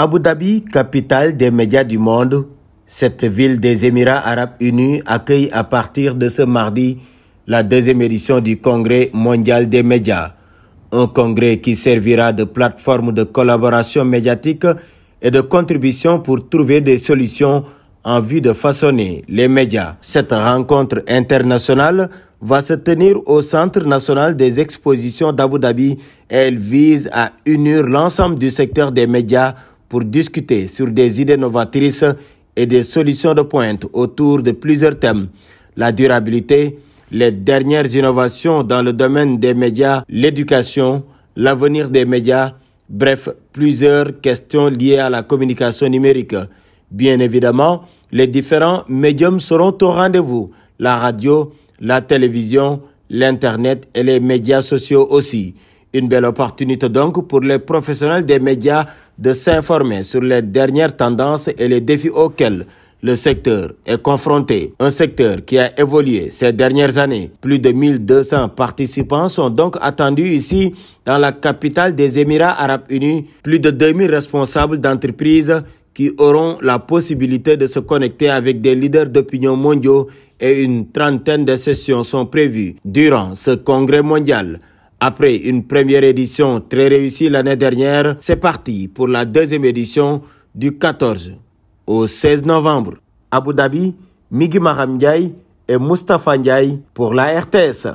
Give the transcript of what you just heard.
Abu Dhabi, capitale des médias du monde, cette ville des Émirats arabes unis accueille à partir de ce mardi la deuxième édition du Congrès mondial des médias. Un congrès qui servira de plateforme de collaboration médiatique et de contribution pour trouver des solutions en vue de façonner les médias. Cette rencontre internationale va se tenir au Centre national des expositions d'Abu Dhabi elle vise à unir l'ensemble du secteur des médias pour discuter sur des idées novatrices et des solutions de pointe autour de plusieurs thèmes. La durabilité, les dernières innovations dans le domaine des médias, l'éducation, l'avenir des médias, bref, plusieurs questions liées à la communication numérique. Bien évidemment, les différents médiums seront au rendez-vous. La radio, la télévision, l'Internet et les médias sociaux aussi. Une belle opportunité donc pour les professionnels des médias de s'informer sur les dernières tendances et les défis auxquels le secteur est confronté. Un secteur qui a évolué ces dernières années. Plus de 1200 participants sont donc attendus ici dans la capitale des Émirats arabes unis. Plus de 2000 responsables d'entreprises qui auront la possibilité de se connecter avec des leaders d'opinion mondiaux et une trentaine de sessions sont prévues durant ce congrès mondial. Après une première édition très réussie l'année dernière, c'est parti pour la deuxième édition du 14 au 16 novembre. Abu Dhabi, Migi Maham et Mustafa Ndiaye pour la RTS.